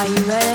Are you ready?